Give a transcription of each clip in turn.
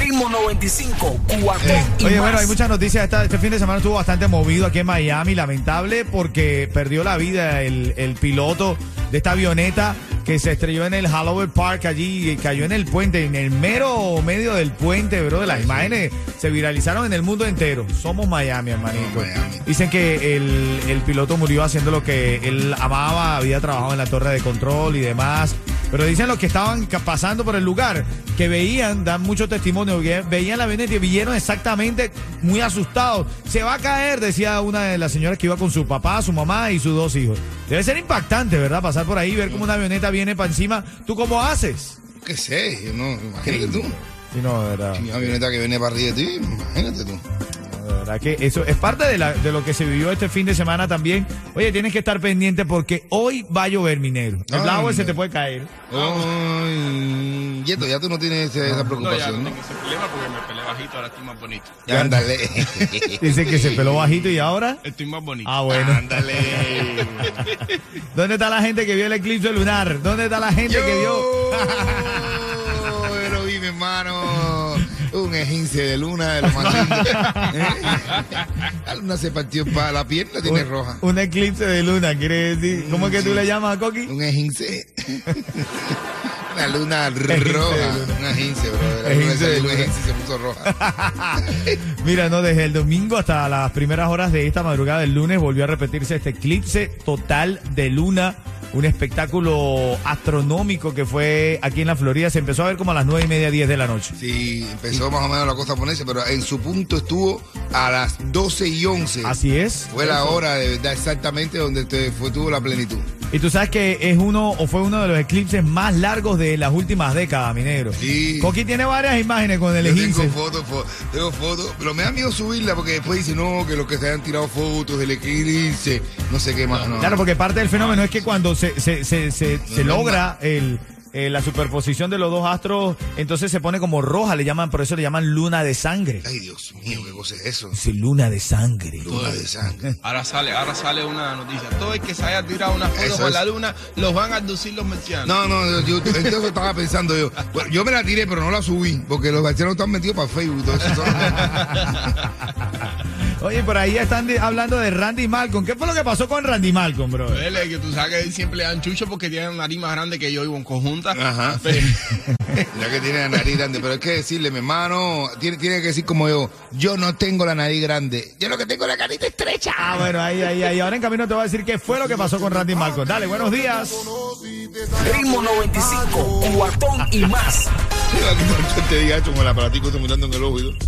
Ritmo 95, cuatón y Oye, más. bueno, hay muchas noticias. Esta- este fin de semana estuvo bastante movido aquí en Miami. Lamentable porque perdió la vida el, el piloto de esta avioneta que se estrelló en el Halloween Park allí y cayó en el puente, en el mero medio del puente, bro. De las imágenes se viralizaron en el mundo entero. Somos Miami, hermanito. Miami. Dicen que el, el piloto murió haciendo lo que él amaba, había trabajado en la torre de control y demás. Pero dicen los que estaban pasando por el lugar que veían, dan mucho testimonio, que veían la avioneta y vieron exactamente muy asustados. Se va a caer, decía una de las señoras que iba con su papá, su mamá y sus dos hijos. Debe ser impactante, ¿verdad? Pasar por ahí, ver cómo una avioneta viene para encima. ¿Tú cómo haces? ¿Qué sé? Yo no, imagínate tú. Sí, no, de verdad. Una avioneta que viene para arriba de ti, imagínate tú. Verdad que eso es parte de, la- de lo que se vivió este fin de semana también. Oye, tienes que estar pendiente porque hoy va a llover, mi negro. El agua se te puede caer. Ay, Yeto, ya tú no tienes esa, esa No, ya preocupación, no ¿no? tengo ese problema porque me peleé bajito, ahora estoy más bonito. Ándale. Dice que se peló bajito y ahora. Estoy más bonito. Ah, bueno. Ándale. ¿Dónde está la gente que vio el eclipse lunar? ¿Dónde está la gente que vio? Yo lo vi, mi hermano. Un ejince de luna de los más lindos. ¿Eh? La luna se partió para la pierna, tiene roja. Un eclipse de luna, quiere decir. ¿Cómo es que tú le llamas, Coqui? Un ejince. Una luna roja. Un ejince, bro. La luna de se puso roja. Mira, no, desde el domingo hasta las primeras horas de esta madrugada del lunes volvió a repetirse este eclipse total de luna. Un espectáculo astronómico que fue aquí en la Florida. Se empezó a ver como a las nueve y media, 10 de la noche. Sí, empezó más o menos la costa a ponerse, pero en su punto estuvo a las 12 y 11. Así es. Fue la hora de verdad exactamente donde te fue, tuvo la plenitud. Y tú sabes que es uno o fue uno de los eclipses más largos de las últimas décadas, mi negro. Sí. Coqui tiene varias imágenes con el Yo tengo fotos, fo- tengo fotos, pero me da miedo subirla porque después dicen, no, que los que se han tirado fotos del eclipse, no sé qué más. No, Claro, porque parte del fenómeno es que cuando se, se, se, se, se no, logra el, eh, la superposición de los dos astros, entonces se pone como roja, le llaman, por eso le llaman luna de sangre. Ay, Dios mío, qué cosa es eso. Sí, luna de sangre. Luna de sangre. Ahora sale, ahora sale una noticia. Todo el que se haya tirado una foto Eso con es. la luna, los van a abducir los marcianos. No, no, yo, yo- entonces estaba pensando yo. Bueno, yo me la tiré, pero no la subí, porque los marcianos están metidos para Facebook y todo eso. Oye, por ahí están de- hablando de Randy Malcolm. ¿Qué fue lo que pasó con Randy Malcolm, bro? Él es que tú sabes que él siempre le dan chucho porque tiene una nariz más grande que yo vivo en conjunta. Ajá. Pero- Ya que tiene la nariz grande, pero hay que decirle, mi hermano, tiene, tiene que decir como yo, yo no tengo la nariz grande, yo lo que tengo es la carita estrecha. Ah, bueno, ahí, ahí, ahí. Ahora en camino te voy a decir qué fue lo que pasó con Randy Malcolm. Dale, buenos días. Ritmo 95, cuatón y más.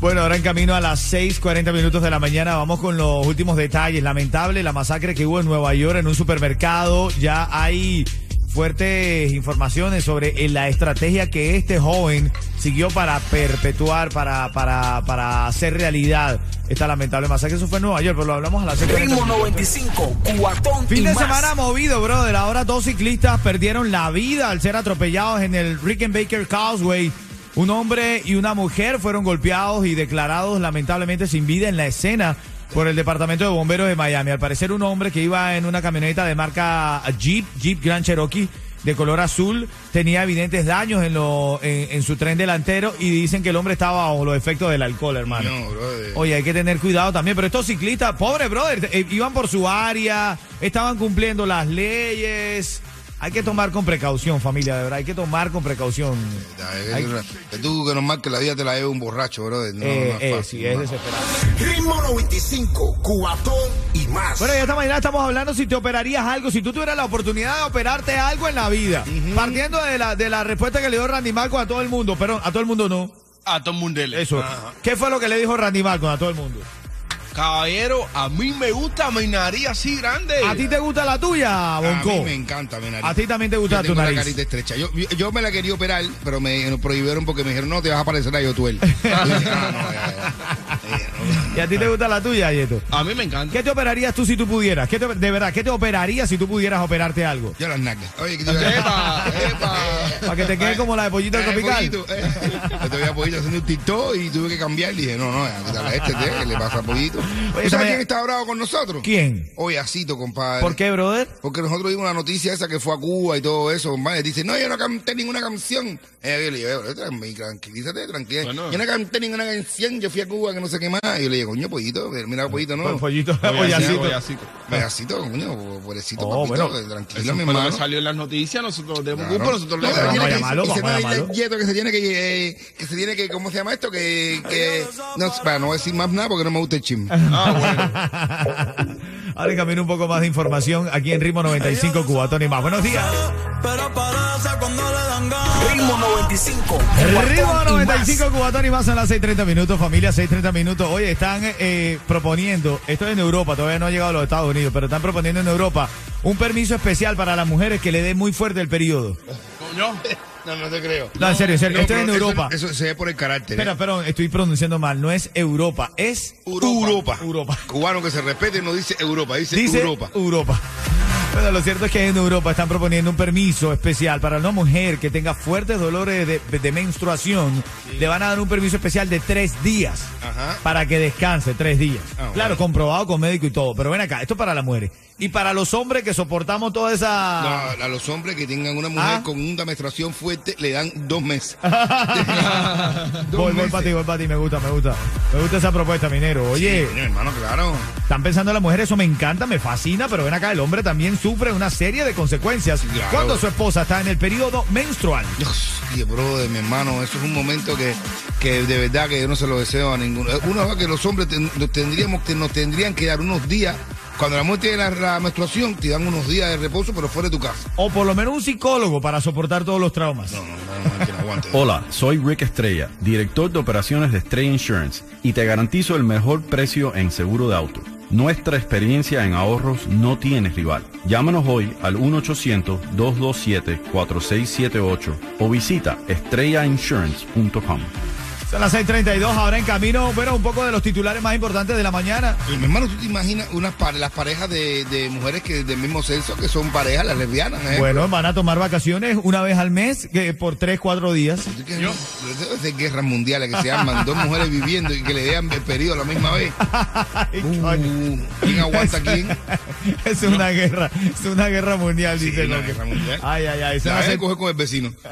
Bueno, ahora en camino a las 6:40 minutos de la mañana vamos con los últimos detalles. Lamentable la masacre que hubo en Nueva York en un supermercado. Ya hay fuertes informaciones sobre eh, la estrategia que este joven siguió para perpetuar, para, para, para hacer realidad esta lamentable masacre. Eso fue en Nueva York, pero lo hablamos a las 6:40 Ritmo minutos. 95, cuatón Fin y de más. semana movido, brother. Ahora dos ciclistas perdieron la vida al ser atropellados en el Rickenbacker Causeway. Un hombre y una mujer fueron golpeados y declarados lamentablemente sin vida en la escena por el Departamento de Bomberos de Miami. Al parecer un hombre que iba en una camioneta de marca Jeep, Jeep Grand Cherokee, de color azul, tenía evidentes daños en, lo, en, en su tren delantero y dicen que el hombre estaba bajo los efectos del alcohol, hermano. No, brother. Oye, hay que tener cuidado también, pero estos ciclistas, pobre brother, eh, iban por su área, estaban cumpliendo las leyes. Hay que tomar con precaución, familia, de verdad, hay que tomar con precaución. Hay- Que tú que nos marques la vida te la lleva un borracho, brother. No, eh, no es eh, fácil, sí, es no. desesperante. Ritmo 95, cuatón y más. Bueno, ya esta mañana estamos hablando si te operarías algo, si tú tuvieras la oportunidad de operarte algo en la vida. Partiendo de la, de la respuesta que le dio Randy Malcolm a todo el mundo, pero a todo el mundo no. A todo el mundo. Eso. ¿Qué fue lo que le dijo Randy Malcolm a todo el mundo? Caballero, a mí me gusta mi nariz así grande. ¿A ti te gusta la tuya, A Bonco? mí me encanta mi nariz. A ti también te gusta Yo tu tengo nariz. la carita estrecha. Yo, yo, yo me la quería operar, pero me prohibieron porque me dijeron, no, te vas a parecer a Yotuel. "Ah, no, ya, ya. ¿Y a ti te gusta la tuya, Yeto? A mí me encanta. ¿Qué te operarías tú si tú pudieras? ¿Qué te- de verdad, ¿qué te operarías si tú pudieras operarte algo? Yo las nalgas. Oye, que te a- Epa, epa. Para que te quede como la de pollito Eh, tropical. pollito, eh. Yo te veía pollito haciendo un TikTok y tuve que cambiar. Y dije, no, no, a este, ¿qué le pasa a pollito? Oye, ¿Tú sabes quién está bravo con nosotros? ¿Quién? Oye, Asito, compadre. ¿Por qué, brother? Porque nosotros vimos la noticia esa que fue a Cuba y todo eso, compadre. Dice, no, yo no canté ninguna canción. Eh, yo le dije, "Pero, tranqui- tranquilízate, tranquila. Bueno. Yo no canté ninguna canción, yo fui a Cuba, que no sé qué más. Y yo le coño, pollito, mira, pollito, no. Po- Pollito, Pollacito, pollacito. coño, pobrecito, Oh, papito, bueno. tranquilo, Eso mi hermano. salió en las noticias. Nosotros de Claro. grupo, nosotros No, le pero vamos a llamarlo, y se vamos a llamarlo. que se tiene que, eh, que se tiene que, ¿cómo se llama esto? Que, que, no, para no decir más nada porque no me gusta el chisme. Ah, bueno. Ahora en camino un poco más de información aquí en Ritmo 95 Cubatón y más. Buenos días. Ritmo 95. Ritmo Cubatón y 95 Cubatón y más son las 6.30 minutos, familia, 6.30 minutos. Oye, están eh, proponiendo, esto es en Europa, todavía no ha llegado a los Estados Unidos, pero están proponiendo en Europa un permiso especial para las mujeres que le dé muy fuerte el periodo. Coño. No, no te creo. No, en serio, en serio, No, esto es en pero eso- Europa. Eso, se ve por el carácter. Espera, ¿eh? perdón, estoy pronunciando mal, no es Europa, es Europa. Europa. Cubano que se respete no dice Europa, dice, Dice Europa. Europa. Bueno, lo cierto es que en Europa están proponiendo un permiso especial para una mujer que tenga fuertes dolores de, de menstruación. Le van a dar un permiso especial de tres días Ajá. para que descanse tres días. Ah, claro, bueno. comprobado con médico y todo. Pero ven acá, esto es para las mujeres. Y para los hombres que soportamos toda esa... No, a los hombres que tengan una mujer Ah. con una menstruación fuerte le dan dos meses. Dos voy, voy para ti, voy para ti, me gusta, me gusta. Me gusta esa propuesta, minero. Oye, Coño, hermano, claro. Están pensando las mujeres, eso me encanta, me fascina, pero ven acá, el hombre también sufre una serie de consecuencias Claro. cuando su esposa está en el periodo menstrual. Dios, y brother, mi hermano, eso es un momento que, que de verdad que yo no se lo deseo a ninguno. Uno va que los hombres ten- nos tendríamos que nos tendrían que dar unos días. Cuando la mujer tiene la, la menstruación, te dan unos días de reposo, pero fuera de tu casa. O por lo menos un psicólogo para soportar todos los traumas. No, no, no, no, que no aguante. Hola, soy Rick Estrella, director de operaciones de Estrella Insurance y te garantizo el mejor precio en seguro de auto. Nuestra experiencia en ahorros no tiene rival. Llámanos hoy al 1-800-227-4678 o visita estrellainsurance.com. Son las 6:32, ahora en camino, bueno, un poco de los titulares más importantes de la mañana. Pero, mi hermano, ¿tú te imaginas unas pare- las parejas de, de mujeres que del mismo sexo que son parejas, las lesbianas? ¿eh? Bueno, van a tomar vacaciones una vez al mes, que por 3, 4 días. ¿Tú qué- Debe ser guerras mundiales que se arman dos mujeres viviendo y que le den el periodo a la misma vez. Uh, ¿Quién aguanta a quién? Es una guerra, es una guerra mundial, Sí, dice Coque. guerra mundial. Ay, ay, ay. son La las vez seis- coge con el vecino.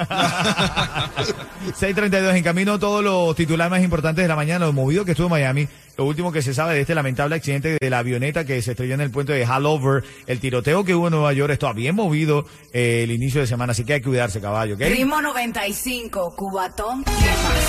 6.32 en camino todos los titulares más importantes de la mañana, lo movido que estuvo en Miami. Lo último que se sabe de este lamentable accidente de la avioneta que se estrelló en el puente de Halover, el tiroteo que hubo en Nueva York, está bien movido eh, el inicio de semana, así que hay que cuidarse, caballo, ¿ok? Ritmo 95, Cubatón.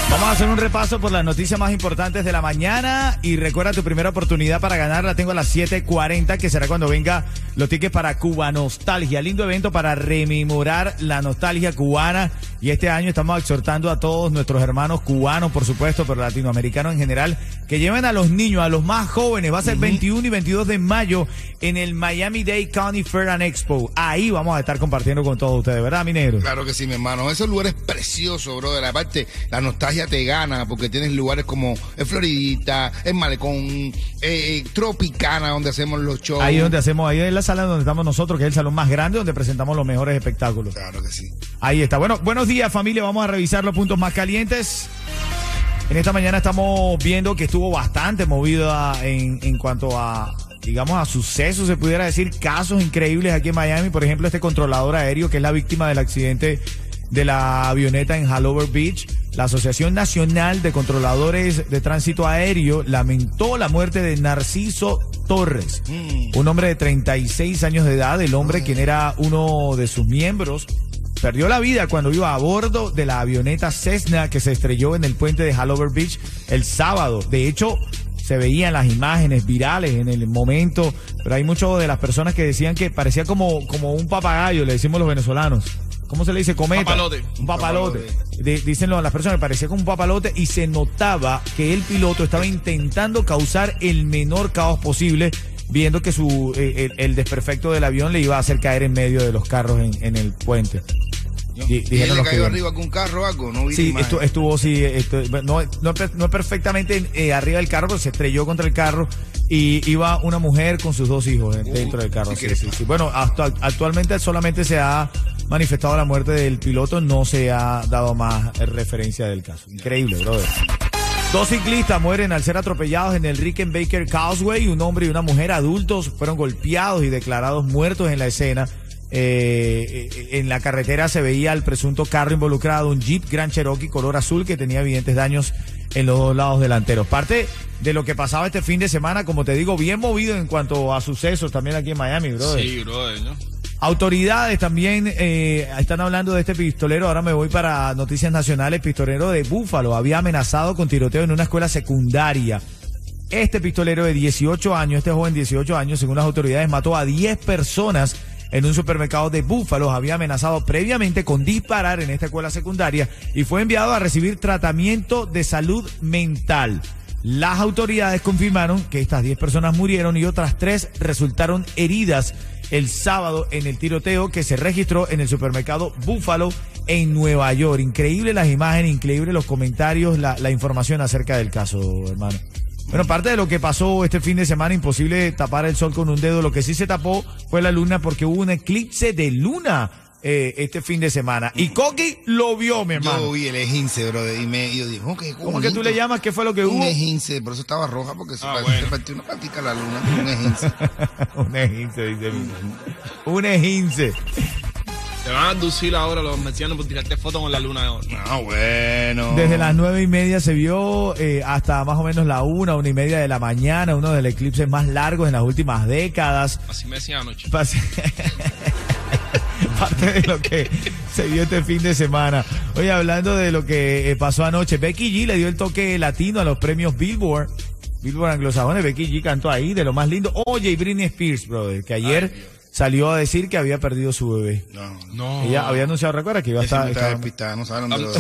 Vamos a hacer un repaso por las noticias más importantes de la mañana y recuerda tu primera oportunidad para ganar, la tengo a las 7.40, que será cuando venga los tickets para Cuba Nostalgia, lindo evento para rememorar la nostalgia cubana y este año estamos exhortando a todos nuestros hermanos cubanos, por supuesto, pero latinoamericanos en general, que lleven a los niños, a los más jóvenes, va a ser 21 y 22 de mayo en el Miami Dade County Fair and Expo, ahí vamos a estar compartiendo con todos ustedes, ¿verdad, mi negro? Claro que sí, mi hermano. Esos lugares preciosos, brother. Aparte, la nostalgia te gana porque tienes lugares como el Floridita, el Malecón, eh, eh, Tropicana, donde hacemos los shows. Ahí es donde hacemos, ahí es la sala donde estamos nosotros, que es el salón más grande donde presentamos los mejores espectáculos. Claro que sí. Ahí está. Bueno, buenos días familia, vamos a revisar los puntos más calientes. En esta mañana estamos viendo que estuvo bastante movida en, en cuanto a, digamos, a sucesos, se pudiera decir, casos increíbles aquí en Miami. Por ejemplo, este controlador aéreo que es la víctima del accidente de la avioneta en Halover Beach. La Asociación Nacional de Controladores de Tránsito Aéreo lamentó la muerte de Narciso Torres, un hombre de 36 años de edad, el hombre quien era uno de sus miembros perdió la vida cuando iba a bordo de la avioneta Cessna que se estrelló en el puente de Halover Beach el sábado. De hecho, se veían las imágenes virales en el momento, pero hay muchas de las personas que decían que parecía como, como un papagayo, le decimos los venezolanos. ¿Cómo se le dice? Cometa. Papalote. Un papalote. Di- Dicen lo- las personas parecía como un papalote y se notaba que el piloto estaba intentando causar el menor caos posible viendo que su eh, el, el desperfecto del avión le iba a hacer caer en medio de los carros en, en el puente. Di- ¿Y él le cayó arriba con un carro algo? No vi Sí, imagen. estu- estuvo, sí, no, no, no perfectamente eh, arriba del carro, pero se estrelló contra el carro y iba una mujer con sus dos hijos eh, dentro del carro. Sí, sí, sí. Bueno, hasta, actualmente solamente se ha manifestado la muerte del piloto, no se ha dado más referencia del caso. Increíble, brother. Dos ciclistas mueren al ser atropellados en el Rickenbacker Causeway. Un hombre y una mujer adultos fueron golpeados y declarados muertos en la escena. Eh, en la carretera se veía el presunto carro involucrado, un Jeep Grand Cherokee color azul que tenía evidentes daños en los dos lados delanteros. Parte de lo que pasaba este fin de semana, como te digo, bien movido en cuanto a sucesos también aquí en Miami, brother. Sí, brother, ¿no? Autoridades también eh, están hablando de este pistolero. Ahora me voy para noticias nacionales. Pistolero de Búfalo había amenazado con tiroteo en una escuela secundaria. Este pistolero de 18 años, este joven de 18 años, según las autoridades, mató a 10 personas en un supermercado de Búfalo. Había amenazado previamente con disparar en esta escuela secundaria y fue enviado a recibir tratamiento de salud mental. Las autoridades confirmaron que estas 10 personas murieron y otras 3 resultaron heridas el sábado en el tiroteo que se registró en el supermercado Búfalo en Nueva York. Increíble las imágenes, increíble los comentarios, la, la información acerca del caso, hermano. Bueno, parte de lo que pasó este fin de semana, imposible tapar el sol con un dedo. Lo que sí se tapó fue la luna porque hubo un eclipse de luna eh, este fin de semana. Y Coqui lo vio, mi hermano. Yo vi el ejince, brother, y me, yo dije, qué ¿Cómo que tú le llamas? ¿Qué fue lo que Un hubo? ejince, por eso estaba roja, porque se, Ah, pa- bueno. se partió una patica la luna, un ejince. un ejince, dice mi hermano. Un ejince. Van a aducir ahora los marcianos por tirarte fotos con la luna de oro. Ah, bueno. Desde las nueve y media se vio eh, hasta más o menos la una, una y media de la mañana, uno de los eclipses más largos en las últimas décadas. Así me decían anoche. Pas- Parte de lo que se vio este fin de semana. Oye, hablando de lo que eh, pasó anoche, Becky G le dio el toque latino a los premios Billboard. Billboard anglosajones, Becky G cantó ahí de lo más lindo. Oye, y Britney Spears, brother, que ayer salió a decir que había perdido su bebé. No, No. Ella había anunciado, recuerda, que iba a estar... está estaba- despistado, no saben dónde lo.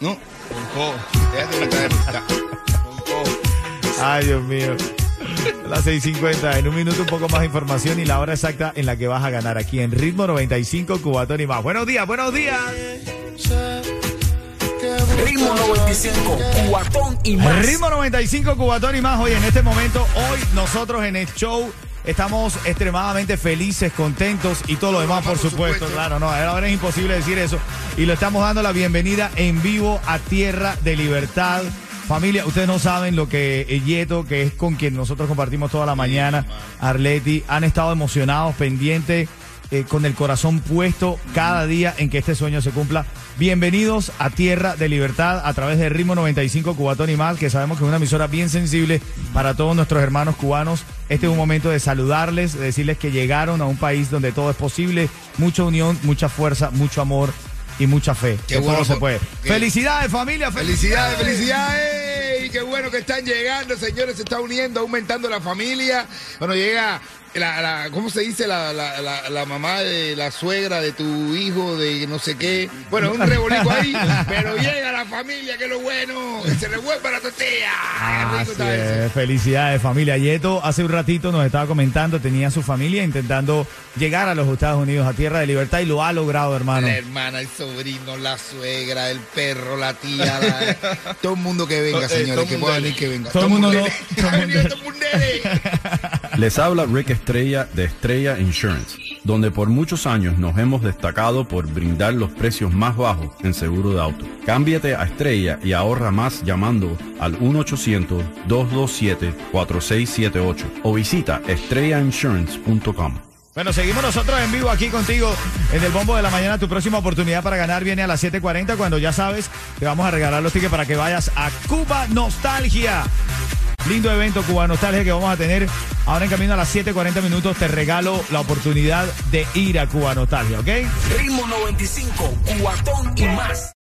No. Ay, Dios mío. Las 6.50. En un minuto un poco más de información y la hora exacta en la que vas a ganar aquí en Ritmo 95 Cubatón y más. Buenos días, buenos días. Ritmo 95, cuatón y más. Ritmo 95 Cubatón y más. Hoy en este momento, hoy nosotros en el show estamos extremadamente felices, contentos y todo lo demás, por, supuesto. Claro, no, ahora es imposible decir eso. Y le estamos dando la bienvenida en vivo a Tierra de Libertad. Familia, ustedes no saben lo que eh, Yeto, que es con quien nosotros compartimos toda la mañana, Arleti, han estado emocionados, pendientes, eh, con el corazón puesto cada día en que este sueño se cumpla. Bienvenidos a Tierra de Libertad a través de Ritmo 95 Cubatón y más, que sabemos que es una emisora bien sensible para todos nuestros hermanos cubanos. Este es un momento de saludarles, de decirles que llegaron a un país donde todo es posible, mucha unión, mucha fuerza, mucho amor y mucha fe. Qué que bueno, todo se puede. qué- Felicidades familia, Felicidades, felicidades. Y qué bueno que están llegando, señores. Se está uniendo, aumentando la familia. Bueno, llega la, la- ¿cómo se dice? La, la, la, mamá de la suegra de tu hijo, de no sé qué. Bueno, un rebolico ahí, pero llega la familia, que es lo bueno. Y se revuelve la tortilla. Es, felicidades familia. Yeto hace un ratito nos estaba comentando, tenía su familia intentando llegar a los Estados Unidos a Tierra de Libertad y lo ha logrado, hermano. La hermana, el sobrino, la suegra, el perro, la tía, todo el mundo que venga, Eh, señores, todo que pueda venir, que venga. Todo el todo mundo- Les habla Rick Estrella de Estrella Insurance, donde por muchos años nos hemos destacado por brindar los precios más bajos en seguro de auto. Cámbiate a Estrella y ahorra más llamando al 1-800-227-4678 o visita estrellainsurance.com. Bueno, seguimos nosotros en vivo aquí contigo en el Bombo de la Mañana. Tu próxima oportunidad para ganar viene a las 7.40 cuando ya sabes te vamos a regalar los tickets para que vayas a Cuba Nostalgia. Lindo evento Cuba Nostalgia que vamos a tener ahora en camino a las 7.40 minutos. Te regalo la oportunidad de ir a Cuba Nostalgia, ¿ok? Ritmo 95, cuatón y más.